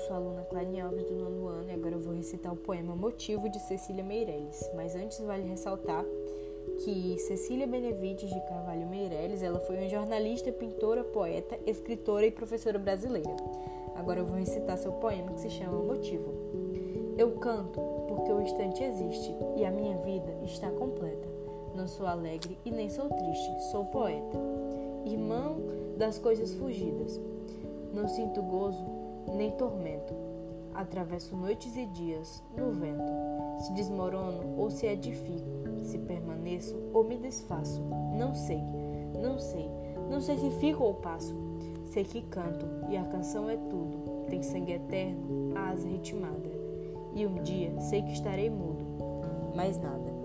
sou a aluna Clane Alves do nono ano e agora eu vou recitar o poema Motivo de Cecília Meirelles. Mas antes vale ressaltar que Cecília Benevides de Carvalho Meirelles, ela foi uma jornalista, pintora, poeta, escritora e professora brasileira. Agora eu vou recitar seu poema que se chama Motivo. Eu canto porque o instante existe e a minha vida está completa. Não sou alegre e nem sou triste, sou poeta. Irmão das coisas fugidas. Não sinto gozo nem tormento. Atravesso noites e dias no vento. Se desmorono ou se edifico, se permaneço ou me desfaço. Não sei, não sei, não sei se fico ou passo. Sei que canto e a canção é tudo. Tem sangue eterno, asa ritmada. E um dia sei que estarei mudo, mais nada.